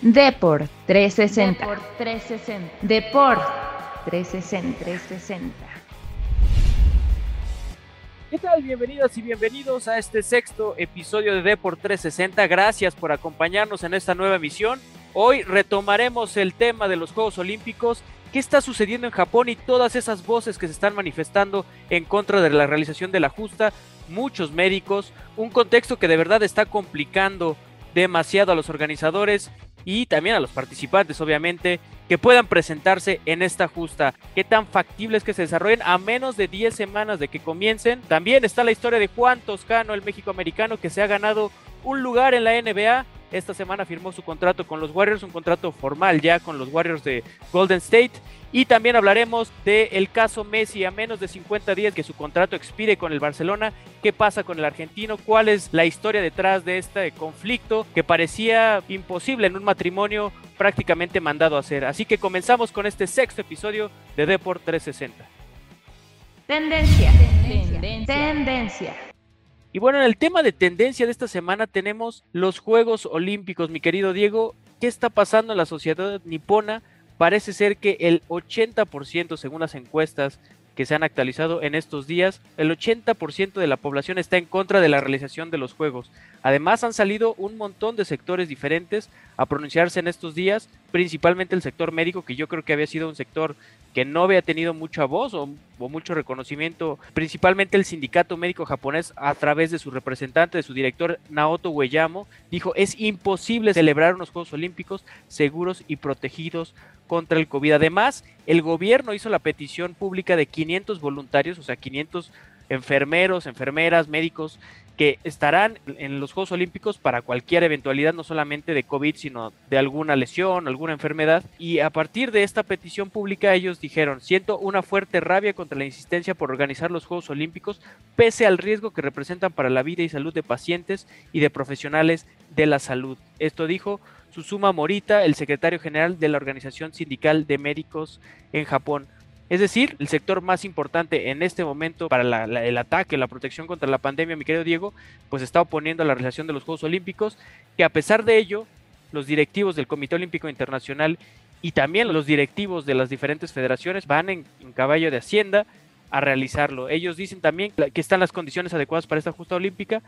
Deport 360. Deport 360. Deport 360. 360. ¿Qué tal? Bienvenidas y bienvenidos a este sexto episodio de Deport 360. Gracias por acompañarnos en esta nueva emisión. Hoy retomaremos el tema de los Juegos Olímpicos, qué está sucediendo en Japón y todas esas voces que se están manifestando en contra de la realización de la justa, muchos médicos, un contexto que de verdad está complicando demasiado a los organizadores y también a los participantes, obviamente, que puedan presentarse en esta justa. Qué tan factibles que se desarrollen a menos de 10 semanas de que comiencen. También está la historia de Juan Toscano, el México americano, que se ha ganado un lugar en la NBA esta semana firmó su contrato con los Warriors, un contrato formal ya con los Warriors de Golden State. Y también hablaremos del caso Messi a menos de 50 días que su contrato expire con el Barcelona. ¿Qué pasa con el argentino? ¿Cuál es la historia detrás de este conflicto que parecía imposible en un matrimonio prácticamente mandado a hacer? Así que comenzamos con este sexto episodio de Deport 360. Tendencia. Tendencia. Tendencia. Y bueno, en el tema de tendencia de esta semana tenemos los Juegos Olímpicos, mi querido Diego. ¿Qué está pasando en la sociedad nipona? Parece ser que el 80%, según las encuestas que se han actualizado en estos días, el 80% de la población está en contra de la realización de los Juegos. Además, han salido un montón de sectores diferentes a pronunciarse en estos días, principalmente el sector médico, que yo creo que había sido un sector que no había tenido mucha voz o, mucho reconocimiento, principalmente el sindicato médico japonés a través de su representante, de su director Naoto Ueyamo, dijo es imposible celebrar unos Juegos Olímpicos seguros y protegidos contra el COVID. Además, el gobierno hizo la petición pública de 500 voluntarios, o sea, 500 enfermeros, enfermeras, médicos que estarán en los Juegos Olímpicos para cualquier eventualidad, no solamente de COVID, sino de alguna lesión, alguna enfermedad. Y a partir de esta petición pública ellos dijeron, siento una fuerte rabia contra la insistencia por organizar los Juegos Olímpicos, pese al riesgo que representan para la vida y salud de pacientes y de profesionales de la salud. Esto dijo Susuma Morita, el secretario general de la Organización Sindical de Médicos en Japón. Es decir, el sector más importante en este momento para el ataque, la protección contra la pandemia, mi querido Diego, pues está oponiendo a la realización de los Juegos Olímpicos, que a pesar de ello, los directivos del Comité Olímpico Internacional y también los directivos de las diferentes federaciones van en, caballo de Hacienda a realizarlo. Ellos dicen también que están las condiciones adecuadas para esta justa olímpica,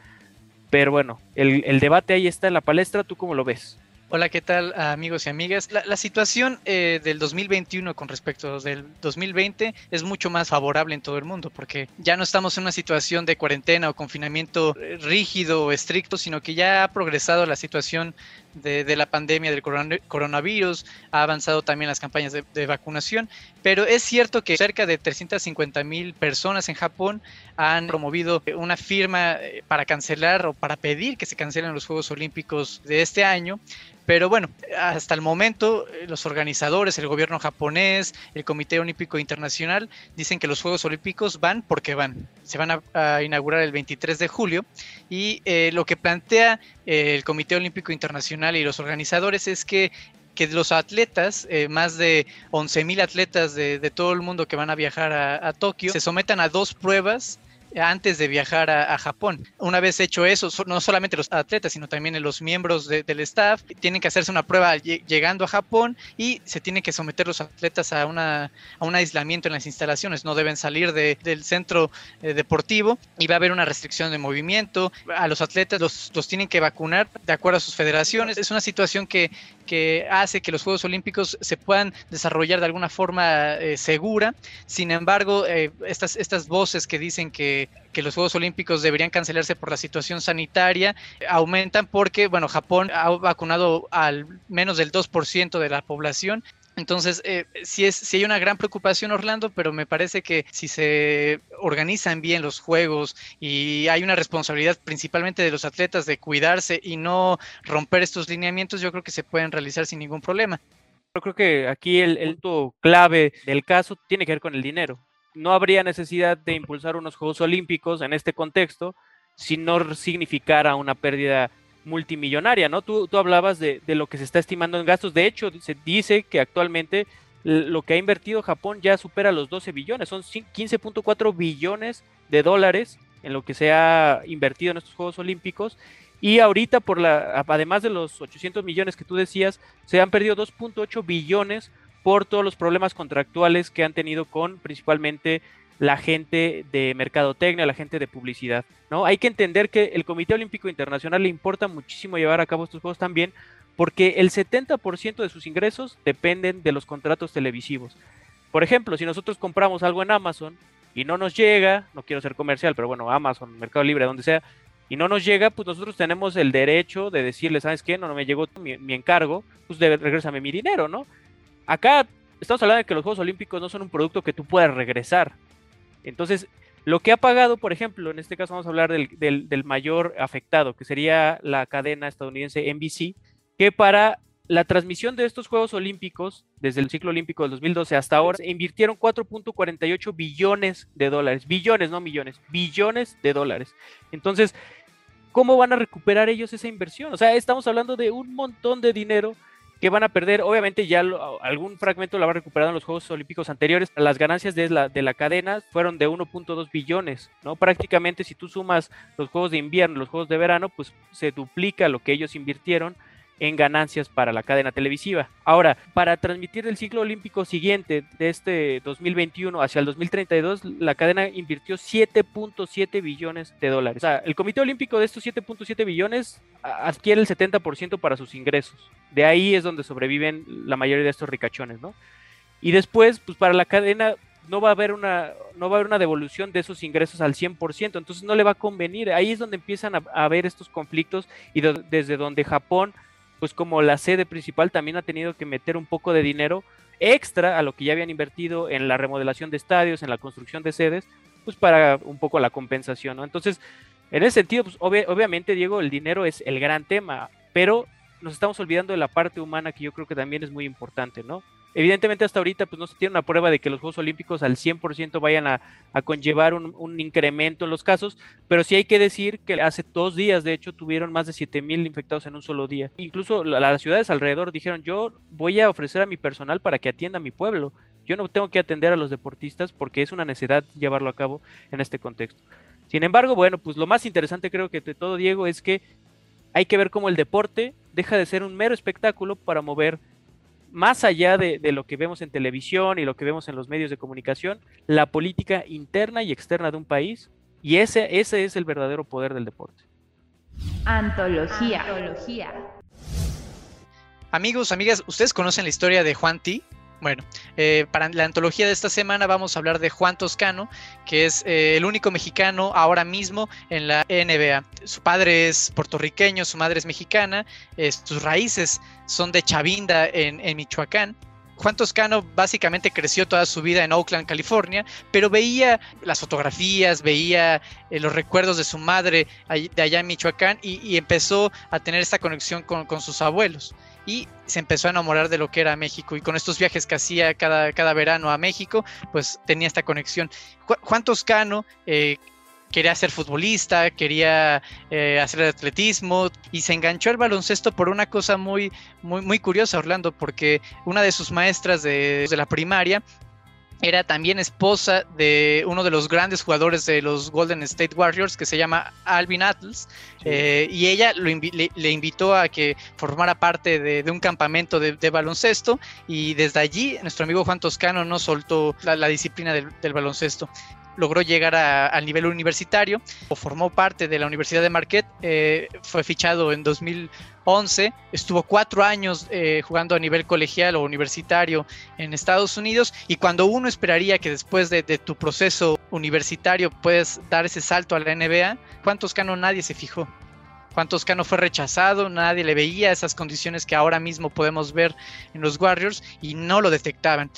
pero bueno, el, el debate ahí está en la palestra, ¿tú cómo lo ves? Hola, ¿qué tal amigos y amigas? La, situación eh, del 2021 con respecto del 2020 es mucho más favorable en todo el mundo porque ya no estamos en una situación de cuarentena o confinamiento eh, rígido o estricto, sino que ya ha progresado la situación de, la pandemia del coronavirus, ha avanzado también las campañas de, vacunación, pero es cierto que cerca de 350 mil personas en Japón han promovido una firma eh, para cancelar o para pedir que se cancelen los Juegos Olímpicos de este año. Pero bueno, hasta el momento eh, los organizadores, el gobierno japonés, el Comité Olímpico Internacional dicen que los Juegos Olímpicos van porque van. Se van a, inaugurar el 23 de julio y eh, lo que plantea el Comité Olímpico Internacional y los organizadores es que que los atletas, eh, más de 11.000 atletas de, todo el mundo que van a viajar a, a Tokio, se sometan a dos pruebas antes de viajar a, Japón. Una vez hecho eso, no solamente los atletas, sino también los miembros del staff tienen que hacerse una prueba llegando a Japón y se tienen que someter los atletas a, una, a un aislamiento en las instalaciones. No deben salir del centro eh, deportivo y va a haber una restricción de movimiento. A los atletas los, los tienen que vacunar de acuerdo a sus federaciones. Es una situación que, que hace que los Juegos Olímpicos se puedan desarrollar de alguna forma eh, segura. Sin embargo, eh, estas, estas voces que dicen que, que, los Juegos Olímpicos deberían cancelarse por la situación sanitaria aumentan porque, bueno, Japón ha vacunado al menos del 2% de la población entonces, eh, sí, es, sí hay una gran preocupación, Orlando, pero me parece que si se organizan bien los juegos y hay una responsabilidad principalmente de los atletas de cuidarse y no romper estos lineamientos, yo creo que se pueden realizar sin ningún problema. Yo creo que aquí el, el clave del caso tiene que ver con el dinero. No habría necesidad de impulsar unos Juegos Olímpicos en este contexto si no significara una pérdida multimillonaria, ¿no? Tú, tú hablabas de, lo que se está estimando en gastos. De hecho, se dice que actualmente lo que ha invertido Japón ya supera los 12 billones. Son 15.4 billones de dólares en lo que se ha invertido en estos Juegos Olímpicos. Y ahorita, por la, además de los 800 millones que tú decías, se han perdido 2.8 billones por todos los problemas contractuales que han tenido con principalmente la gente de mercadotecnia, la gente de publicidad, ¿no? Hay que entender que el Comité Olímpico Internacional le importa muchísimo llevar a cabo estos juegos también porque el 70% de sus ingresos dependen de los contratos televisivos. Por ejemplo, si nosotros compramos algo en Amazon y no nos llega, no quiero ser comercial, pero bueno, Amazon, Mercado Libre, donde sea, y no nos llega, pues nosotros tenemos el derecho de decirle, ¿sabes qué? No, no me llegó mi, encargo, pues de, regrésame mi dinero, ¿no? Acá estamos hablando de que los Juegos Olímpicos no son un producto que tú puedas regresar. Entonces, lo que ha pagado, por ejemplo, en este caso vamos a hablar del, mayor afectado, que sería la cadena estadounidense NBC, que para la transmisión de estos Juegos Olímpicos, desde el ciclo olímpico del 2012 hasta ahora, invirtieron 4.48 billones de dólares. Billones, no millones, billones de dólares. Entonces, ¿cómo van a recuperar ellos esa inversión? O sea, estamos hablando de un montón de dinero que van a perder. Obviamente ya algún fragmento lo habrán recuperado en los Juegos Olímpicos anteriores. Las ganancias de la, de la cadena fueron de 1.2 billones, ¿no? Prácticamente si tú sumas los Juegos de invierno, los Juegos de verano, pues se duplica lo que ellos invirtieron en ganancias para la cadena televisiva. Ahora, para transmitir el ciclo olímpico siguiente de este 2021 hacia el 2032, la cadena invirtió 7.7 billones de dólares. O sea, el Comité Olímpico de estos 7.7 billones adquiere el 70% para sus ingresos. De ahí es donde sobreviven la mayoría de estos ricachones, ¿no? Y después, pues para la cadena no va a haber una no va a haber una devolución de esos ingresos al 100%, entonces no le va a convenir. Ahí es donde empiezan a, haber estos conflictos y desde donde Japón pues como la sede principal también ha tenido que meter un poco de dinero extra a lo que ya habían invertido en la remodelación de estadios, en la construcción de sedes, pues para un poco la compensación, ¿no? Entonces, en ese sentido, pues obviamente, Diego, el dinero es el gran tema, pero nos estamos olvidando de la parte humana que yo creo que también es muy importante, ¿no? Evidentemente hasta ahorita pues no se tiene una prueba de que los Juegos Olímpicos al 100% vayan a, conllevar un, incremento en los casos, pero sí hay que decir que hace dos días de hecho tuvieron más de 7 mil infectados en un solo día. Incluso las ciudades alrededor dijeron yo voy a ofrecer a mi personal para que atienda a mi pueblo. Yo no tengo que atender a los deportistas porque es una necesidad llevarlo a cabo en este contexto. Sin embargo, bueno, pues lo más interesante creo que de todo, Diego, es que hay que ver cómo el deporte deja de ser un mero espectáculo para mover más allá de, lo que vemos en televisión y lo que vemos en los medios de comunicación, la política interna y externa de un país, y ese, ese es el verdadero poder del deporte. Antología. Antología. Amigos, amigas, ¿ustedes conocen la historia de Juan T? Bueno, eh, para la antología de esta semana vamos a hablar de Juan Toscano, que es eh, el único mexicano ahora mismo en la NBA. Su padre es puertorriqueño, su madre es mexicana, sus raíces son de Chavinda en, Michoacán. Juan Toscano básicamente creció toda su vida en Oakland, California, pero veía las fotografías, veía eh, los recuerdos de su madre de allá en Michoacán y, empezó a tener esta conexión con sus abuelos y se empezó a enamorar de lo que era México y con estos viajes que hacía cada, cada verano a México, pues tenía esta conexión. Juan Toscano eh, quería ser futbolista, quería eh, hacer atletismo y se enganchó al baloncesto por una cosa muy, muy, muy curiosa, Orlando, porque una de sus maestras de, de la primaria era también esposa de uno de los grandes jugadores de los Golden State Warriors que se llama Alvin Atlas eh, y ella le, invitó a que formara parte de, un campamento de, baloncesto y desde allí nuestro amigo Juan Toscano no soltó la, disciplina del, baloncesto logró llegar al nivel universitario, o formó parte de la Universidad de Marquette, eh, fue fichado en 2011, estuvo cuatro años eh, jugando a nivel colegial o universitario en Estados Unidos y cuando uno esperaría que después de, tu proceso universitario puedes dar ese salto a la NBA, Juan Toscano nadie se fijó. Juan Toscano fue rechazado, nadie le veía esas condiciones que ahora mismo podemos ver en los Warriors y no lo detectaban.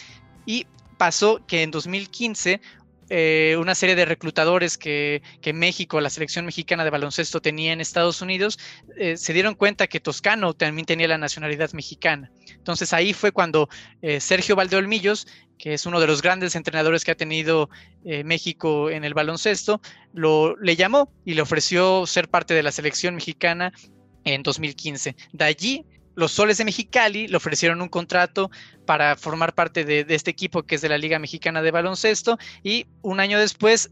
Y pasó que en 2015 eh, una serie de reclutadores que, México, la selección mexicana de baloncesto tenía en Estados Unidos, eh, se dieron cuenta que Toscano también tenía la nacionalidad mexicana. Entonces ahí fue cuando eh, Sergio Valdeolmillos, que es uno de los grandes entrenadores que ha tenido México en el baloncesto, lo, le llamó y le ofreció ser parte de la selección mexicana en 2015. De allí los Soles de Mexicali le ofrecieron un contrato para formar parte de, este equipo que es de la Liga Mexicana de Baloncesto y un año después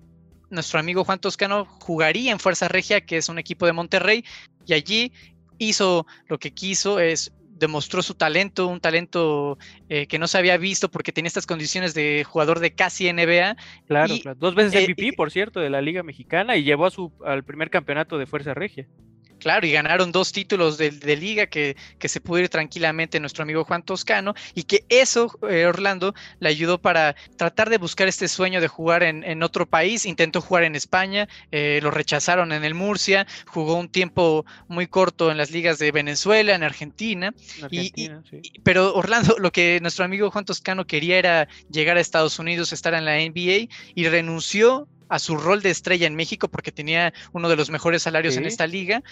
nuestro amigo Juan Toscano jugaría en Fuerza Regia, que es un equipo de Monterrey, Y allí hizo lo que quiso, es demostró su talento, un talento eh, que no se había visto porque tenía estas condiciones de jugador de casi NBA. Claro, dos veces MVP, eh, por cierto, de la Liga Mexicana y llevó a su, al primer campeonato de Fuerza Regia. Claro, y ganaron dos títulos de, liga que, que, se pudo ir tranquilamente nuestro amigo Juan Toscano y que eso, eh, Orlando, le ayudó para tratar de buscar este sueño de jugar en, otro país. Intentó jugar en España, eh, lo rechazaron en el Murcia, jugó un tiempo muy corto en las ligas de Venezuela, en Argentina. pero Orlando, lo que nuestro amigo Juan Toscano quería era llegar a Estados Unidos, estar en la NBA y renunció a su rol de estrella en México porque tenía uno de los mejores salarios en esta liga.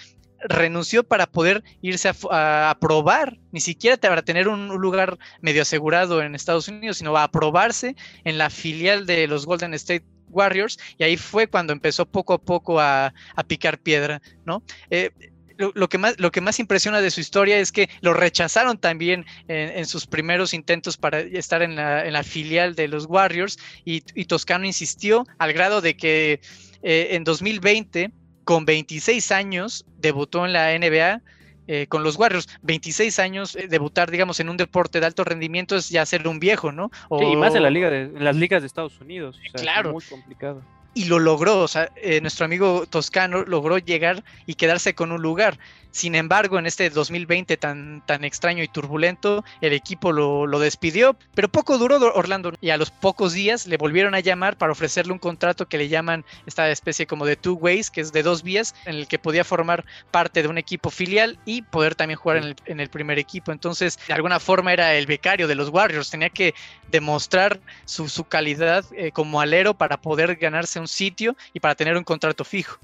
Renunció para poder irse a, probar, ni siquiera para tener un lugar medio asegurado en Estados Unidos, sino a aprobarse en la filial de los Golden State Warriors y ahí fue cuando empezó poco a poco a, picar piedra, ¿no? Eh, lo, que más, lo que más impresiona de su historia es que lo rechazaron también en, sus primeros intentos para estar en la, filial de los Warriors y, Toscano insistió al grado de que eh, en 2020, con 26 años, debutó en la NBA. Eh, con los Warriors, 26 años, eh, debutar, digamos, en un deporte de alto rendimiento es ya ser un viejo, ¿no? y más en, la liga de, en las ligas de Estados Unidos. claro. Es muy complicado y lo logró. O sea, eh, nuestro amigo Toscano logró llegar y quedarse con un lugar. Sin embargo, en este 2020 tan, tan extraño y turbulento, el equipo lo, despidió, pero poco duró Orlando y a los pocos días le volvieron a llamar para ofrecerle un contrato que le llaman esta especie como de two ways, que es de dos vías, en el que podía formar parte de un equipo filial y poder también jugar en el, en el primer equipo. Entonces, de alguna forma era el becario de los Warriors, tenía que demostrar su, su calidad eh, como alero para poder ganarse un sitio y para tener un contrato fijo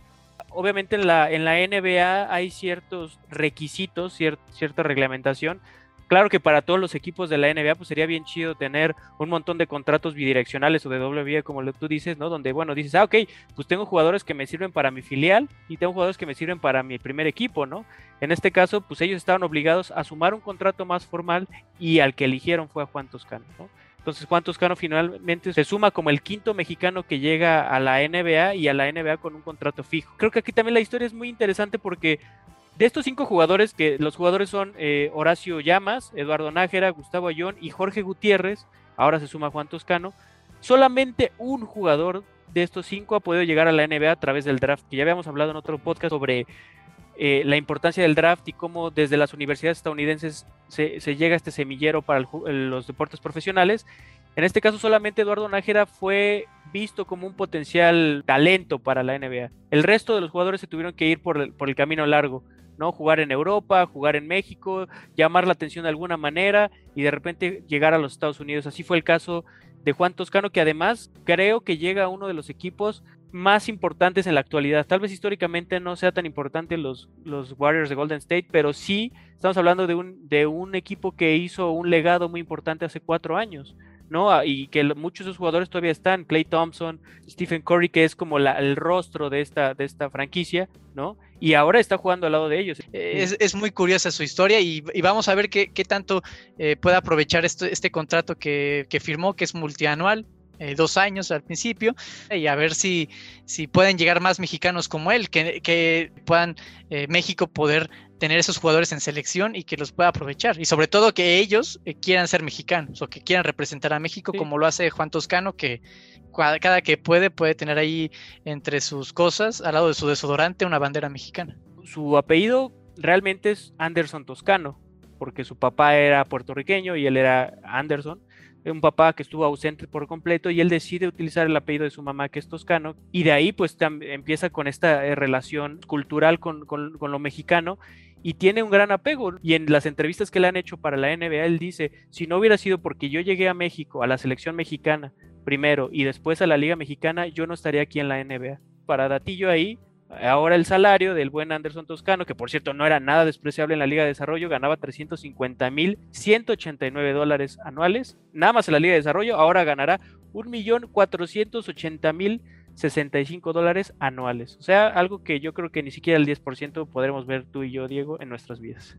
obviamente en la, en la NBA hay ciertos requisitos, cierta reglamentación. Claro que para todos los equipos de la NBA pues sería bien chido tener un montón de contratos bidireccionales o de doble vía como tú dices, ¿no? Donde, bueno, dices, ah, ok, pues tengo jugadores que me sirven para mi filial y tengo jugadores que me sirven para mi primer equipo, ¿no? En este caso, pues ellos estaban obligados a sumar un contrato más formal y al que eligieron fue a Juan Toscano, ¿no? Entonces Juan Toscano finalmente se suma como el quinto mexicano que llega a la NBA y a la NBA con un contrato fijo. Creo que aquí también la historia es muy interesante porque de estos cinco jugadores, que los jugadores son eh, Horacio Llamas, Eduardo Nájera, Gustavo Ayón y Jorge Gutiérrez, ahora se suma Juan Toscano, solamente un jugador de estos cinco ha podido llegar a la NBA a través del draft, que ya habíamos hablado en otro podcast sobre eh, la importancia del draft y cómo desde las universidades estadounidenses se, llega a este semillero para los deportes profesionales. En este caso solamente Eduardo Nájera fue visto como un potencial talento para la NBA. El resto de los jugadores se tuvieron que ir por el, por el camino largo, ¿no? Jugar en Europa, jugar en México, llamar la atención de alguna manera y de repente llegar a los Estados Unidos. Así fue el caso de Juan Toscano, que además creo que llega a uno de los equipos más importantes en la actualidad. Tal vez históricamente no sea tan importante los, los Warriors de Golden State, pero sí estamos hablando de un, de un equipo que hizo un legado muy importante hace cuatro años. ¿no? Ah, y que muchos de esos jugadores todavía están, Clay Thompson, Stephen Curry, que es como el rostro de esta, de esta franquicia, ¿no? Y ahora está jugando al lado de ellos. Es, muy curiosa su historia y, vamos a ver qué, qué tanto eh, puede aprovechar este contrato que, que firmó, que es multianual, eh, dos años al principio y a ver si, si pueden llegar más mexicanos como él, que, que puedan eh, México poder tener esos jugadores en selección y que los pueda aprovechar. Y sobre todo que ellos eh, quieran ser mexicanos o que quieran representar a México como lo hace Juan Toscano, que cada, que puede puede tener ahí entre sus cosas, al lado de su desodorante, una bandera mexicana. Su apellido realmente es Anderson Toscano, porque su papá era puertorriqueño y él era Anderson un papá que estuvo ausente por completo y él decide utilizar el apellido de su mamá que es toscano y de ahí pues empieza con esta eh, relación cultural con, lo mexicano y tiene un gran apego. Y en las entrevistas que le han hecho para la NBA él dice si no hubiera sido porque yo llegué a México a la selección mexicana primero y después a la liga mexicana yo no estaría aquí en la NBA para datillo ahí Ahora el salario del buen Anderson Toscano, que por cierto no era nada despreciable en la Liga de Desarrollo, ganaba 350 mil 189 dólares anuales, nada más en la Liga de Desarrollo, ahora ganará 1.480.065 65 dólares anuales. O sea, algo que yo creo que ni siquiera el 10% podremos ver tú y yo, Diego, en nuestras vidas.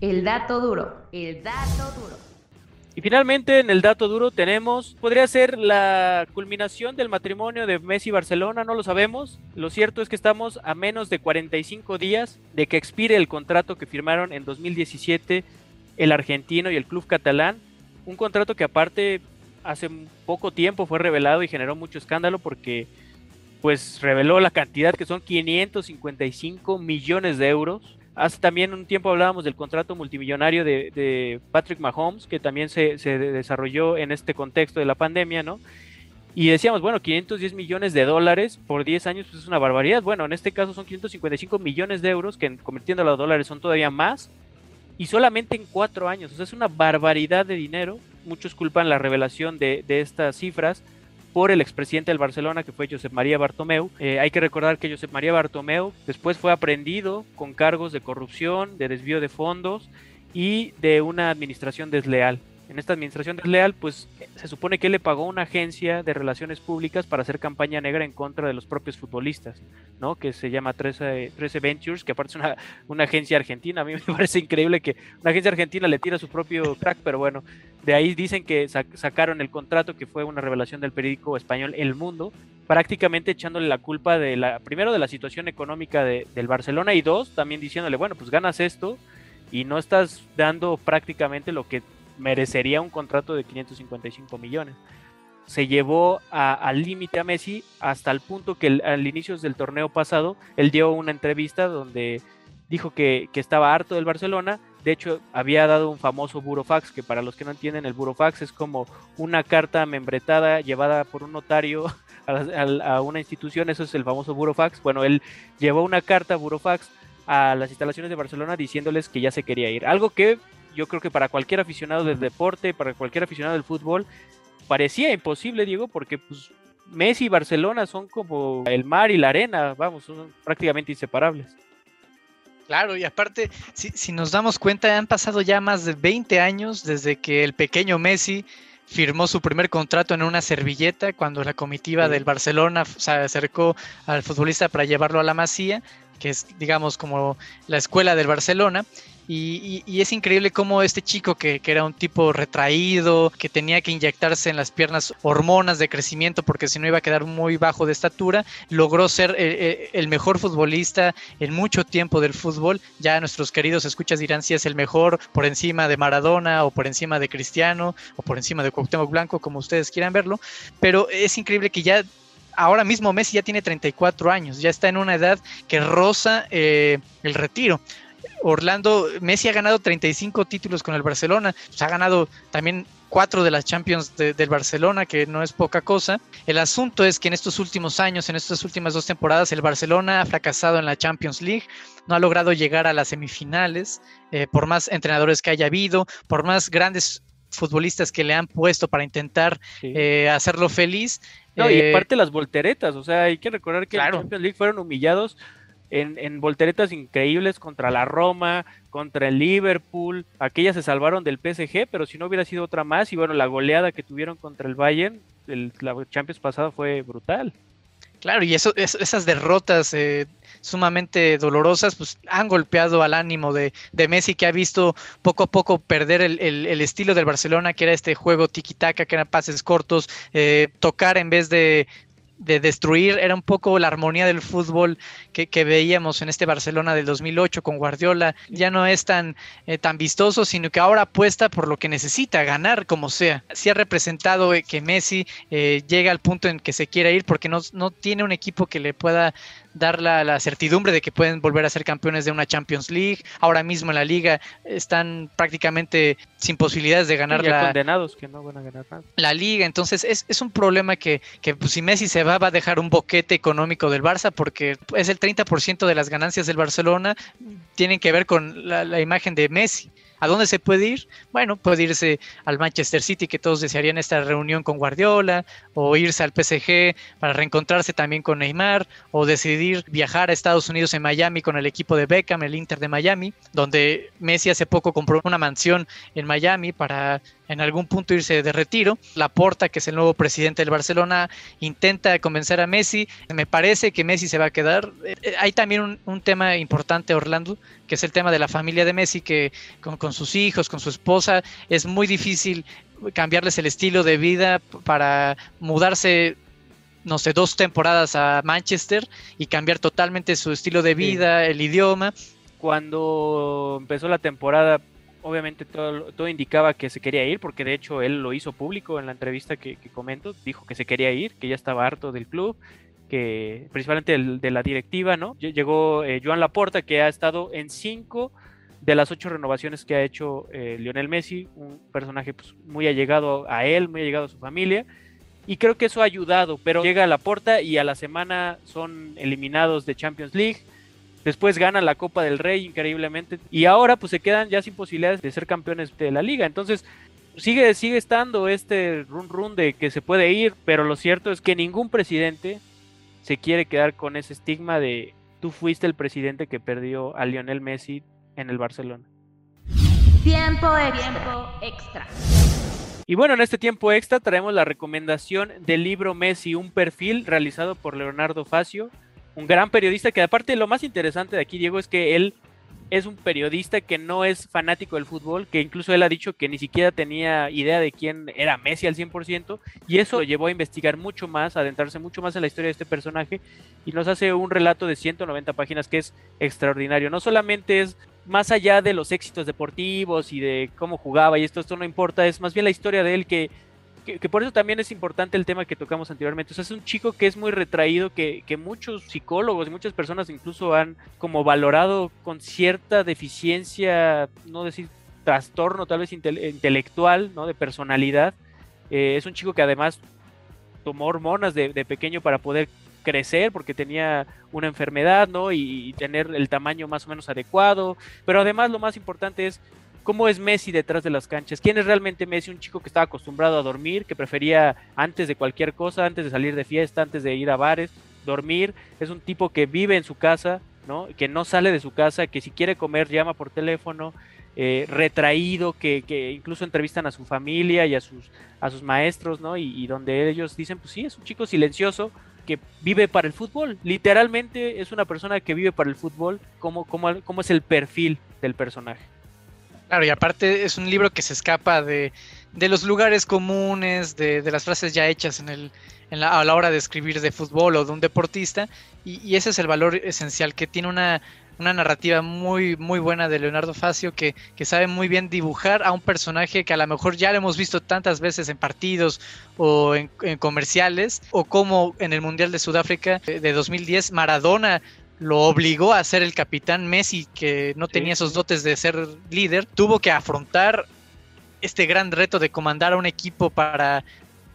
El dato duro, el dato duro. Y finalmente en el dato duro tenemos, podría ser la culminación del matrimonio de Messi y Barcelona, no lo sabemos. Lo cierto es que estamos a menos de 45 días de que expire el contrato que firmaron en 2017 el argentino y el club catalán. Un contrato que aparte hace poco tiempo fue revelado y generó mucho escándalo porque pues reveló la cantidad que son 555 millones de euros Hace también un tiempo hablábamos del contrato multimillonario de, Patrick Mahomes, que también se, desarrolló en este contexto de la pandemia, ¿no? Y decíamos, bueno, 510 millones de dólares por 10 años pues es una barbaridad. Bueno, en este caso son 555 millones de euros, que convirtiéndolo a dólares son todavía más. Y solamente en 4 años. O sea, es una barbaridad de dinero. Muchos culpan la revelación de, de estas cifras por el expresidente del Barcelona, que fue Josep María Bartomeu. Eh, hay que recordar que Josep María Bartomeu después fue aprendido con cargos de corrupción, de desvío de fondos y de una administración desleal en esta administración desleal, pues se supone que él le pagó una agencia de relaciones públicas para hacer campaña negra en contra de los propios futbolistas, ¿no? Que se llama 13, Ventures, que aparte es una, una, agencia argentina. A mí me parece increíble que una agencia argentina le tira su propio crack, pero bueno, de ahí dicen que sacaron el contrato, que fue una revelación del periódico español El Mundo, prácticamente echándole la culpa de la, primero de la situación económica del Barcelona y dos, también diciéndole, bueno, pues ganas esto y no estás dando prácticamente lo que merecería un contrato de 555 millones. Se llevó al límite a Messi hasta el punto que al inicio del torneo pasado él dio una entrevista donde dijo que, estaba harto del Barcelona. De hecho, había dado un famoso burofax, que para los que no entienden, el burofax es como una carta membretada llevada por un notario a, a una institución, eso es el famoso burofax. Bueno, él llevó una carta burofax a las instalaciones de Barcelona diciéndoles que ya se quería ir. Algo que yo creo que para cualquier aficionado del deporte, para cualquier aficionado del fútbol, parecía imposible, Diego, porque pues Messi y Barcelona son como el mar y la arena, vamos, son prácticamente inseparables. Claro, y aparte, si, si, nos damos cuenta, han pasado ya más de 20 años desde que el pequeño Messi firmó su primer contrato en una servilleta cuando la comitiva del Barcelona se acercó al futbolista para llevarlo a la Masía, que es, digamos, como la escuela del Barcelona. Y, es increíble cómo este chico que, era un tipo retraído, que tenía que inyectarse en las piernas hormonas de crecimiento porque si no iba a quedar muy bajo de estatura, logró ser eh, eh, el, mejor futbolista en mucho tiempo del fútbol. Ya nuestros queridos escuchas dirán si es el mejor por encima de Maradona o por encima de Cristiano o por encima de Cuauhtémoc Blanco, como ustedes quieran verlo. Pero es increíble que ya ahora mismo Messi ya tiene 34 años, ya está en una edad que roza eh, el retiro. Orlando, Messi ha ganado 35 títulos con el Barcelona, pues, ha ganado también cuatro de las Champions del Barcelona, que no es poca cosa. El asunto es que en estos últimos años, en estas últimas dos temporadas, el Barcelona ha fracasado en la Champions League, no ha logrado llegar a las semifinales, eh, por más entrenadores que haya habido, por más grandes futbolistas que le han puesto para intentar eh, hacerlo feliz. No, y eh, aparte las volteretas, o sea, hay que recordar que en la Champions League fueron humillados en, volteretas increíbles contra la Roma, contra el Liverpool. Aquellas se salvaron del PSG, pero si no hubiera sido otra más, y bueno, la goleada que tuvieron contra el Bayern, el, la Champions pasada fue brutal. Claro, y eso, esas derrotas eh, sumamente dolorosas, pues han golpeado al ánimo de, Messi, que ha visto poco a poco perder el, estilo del Barcelona, que era este juego tiki-taka, que eran pases cortos, eh, tocar en vez de, de destruir, era un poco la armonía del fútbol que, veíamos en este Barcelona del 2008 con Guardiola, ya no es tan, eh, tan vistoso, sino que ahora apuesta por lo que necesita, ganar como sea. Sí ha representado eh, que Messi eh, llega al punto en que se quiere ir porque no, no tiene un equipo que le pueda dar la, certidumbre de que pueden volver a ser campeones de una Champions League. Ahora mismo en la liga están prácticamente sin posibilidades de ganar la, condenados que no van a ganar La liga, entonces es, es un problema que, que pues, si Messi se va va a dejar un boquete económico del Barça porque es el 30% de las ganancias del Barcelona tienen que ver con la imagen de Messi. ¿A dónde se puede ir? Bueno, puede irse al Manchester City, que todos desearían esta reunión con Guardiola, o irse al PSG para reencontrarse también con Neymar, o decidir viajar a Estados Unidos en Miami con el equipo de Beckham, el Inter de Miami, donde Messi hace poco compró una mansión en Miami para en algún punto irse de retiro. Laporta, que es el nuevo presidente del Barcelona, intenta convencer a Messi. Me parece que Messi se va a quedar. Eh, hay también un, tema importante, Orlando, que es el tema de la familia de Messi, que con, sus hijos, con su esposa, es muy difícil cambiarles el estilo de vida para mudarse no sé, dos temporadas a Manchester y cambiar totalmente su estilo de vida, el idioma. Cuando empezó la temporada, obviamente todo, todo, indicaba que se quería ir, porque de hecho él lo hizo público en la entrevista que, comento, dijo que se quería ir, que ya estaba harto del club, que principalmente de la directiva, ¿no? Llegó eh, Joan Laporta, que ha estado en cinco de las ocho renovaciones que ha hecho eh, Lionel Messi, un personaje pues, muy allegado a él, muy allegado a su familia, y creo que eso ha ayudado, pero llega a Laporta y a la semana son eliminados de Champions League, Después ganan la Copa del Rey increíblemente. Y ahora pues se quedan ya sin posibilidades de ser campeones de la liga. Entonces sigue, sigue estando este run run de que se puede ir. Pero lo cierto es que ningún presidente se quiere quedar con ese estigma de tú fuiste el presidente que perdió a Lionel Messi en el Barcelona. Tiempo extra. extra. Y bueno, en este tiempo extra traemos la recomendación del libro Messi, un perfil realizado por Leonardo Facio un gran periodista que aparte lo más interesante de aquí, Diego, es que él es un periodista que no es fanático del fútbol, que incluso él ha dicho que ni siquiera tenía idea de quién era Messi al 100%, y eso lo llevó a investigar mucho más, a adentrarse mucho más en la historia de este personaje, y nos hace un relato de 190 páginas que es extraordinario. No solamente es más allá de los éxitos deportivos y de cómo jugaba y esto, esto no importa, es más bien la historia de él que que, por eso también es importante el tema que tocamos anteriormente. O sea, es un chico que es muy retraído, que, que muchos psicólogos y muchas personas incluso han como valorado con cierta deficiencia, no decir trastorno tal vez intelectual, ¿no? De personalidad. Eh, es un chico que además tomó hormonas de, de, pequeño para poder crecer porque tenía una enfermedad, ¿no? Y, y tener el tamaño más o menos adecuado. Pero además lo más importante es cómo es Messi detrás de las canchas, quién es realmente Messi, un chico que estaba acostumbrado a dormir, que prefería antes de cualquier cosa, antes de salir de fiesta, antes de ir a bares, dormir, es un tipo que vive en su casa, ¿no? que no sale de su casa, que si quiere comer llama por teléfono, eh, retraído, que, que, incluso entrevistan a su familia y a sus, a sus maestros, ¿no? Y, donde ellos dicen, pues sí, es un chico silencioso que vive para el fútbol, literalmente es una persona que vive para el fútbol, como, como, como es el perfil del personaje. Claro, y aparte es un libro que se escapa de, los lugares comunes, de, las frases ya hechas en el, en la, a la hora de escribir de fútbol o de un deportista, y, ese es el valor esencial, que tiene una, narrativa muy, muy buena de Leonardo Facio, que, sabe muy bien dibujar a un personaje que a lo mejor ya lo hemos visto tantas veces en partidos o en comerciales, o como en el Mundial de Sudáfrica de 2010, Maradona lo obligó a ser el capitán Messi, que no tenía esos dotes de ser líder, tuvo que afrontar este gran reto de comandar a un equipo para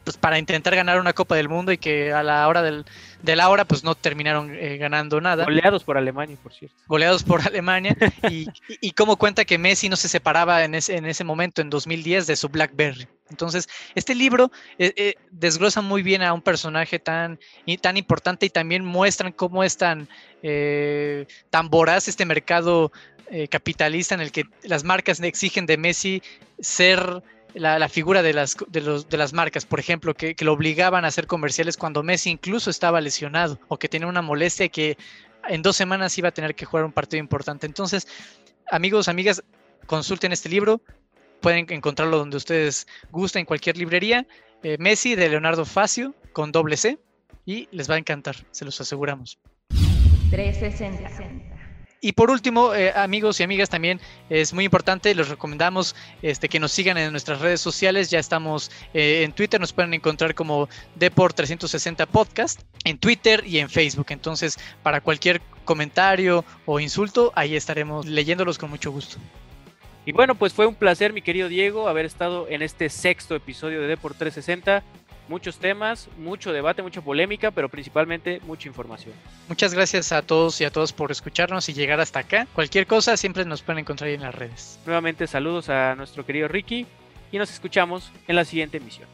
pues para intentar ganar una Copa del Mundo y que a la hora del, de la hora pues no terminaron eh, ganando nada. Goleados por Alemania, por cierto. Goleados por Alemania y, y, cómo cuenta que Messi no se separaba en ese, en ese momento, en 2010, de su Blackberry. Entonces, este libro eh, eh, desglosa muy bien a un personaje tan, tan importante y también muestran cómo es tan, tan voraz este mercado capitalista en el que las marcas exigen de Messi ser la, figura de las, de, los, de las marcas, por ejemplo, que, lo obligaban a hacer comerciales cuando Messi incluso estaba lesionado o que tenía una molestia que en dos semanas iba a tener que jugar un partido importante. Entonces, amigos, amigas, consulten este libro, pueden encontrarlo donde ustedes gusten, en cualquier librería. Eh, Messi de Leonardo Facio con doble C y les va a encantar, se los aseguramos. 360. Y por último, eh, amigos y amigas, también es muy importante, les recomendamos este, que nos sigan en nuestras redes sociales. Ya estamos eh, en Twitter, nos pueden encontrar como Deport360 Podcast, en Twitter y en Facebook. Entonces, para cualquier comentario o insulto, ahí estaremos leyéndolos con mucho gusto. Y bueno, pues fue un placer, mi querido Diego, haber estado en este sexto episodio de Deport 360 muchos temas, mucho debate, mucha polémica, pero principalmente mucha información. Muchas gracias a todos y a todos por escucharnos y llegar hasta acá. Cualquier cosa siempre nos pueden encontrar ahí en las redes. Nuevamente saludos a nuestro querido Ricky y nos escuchamos en la siguiente emisión.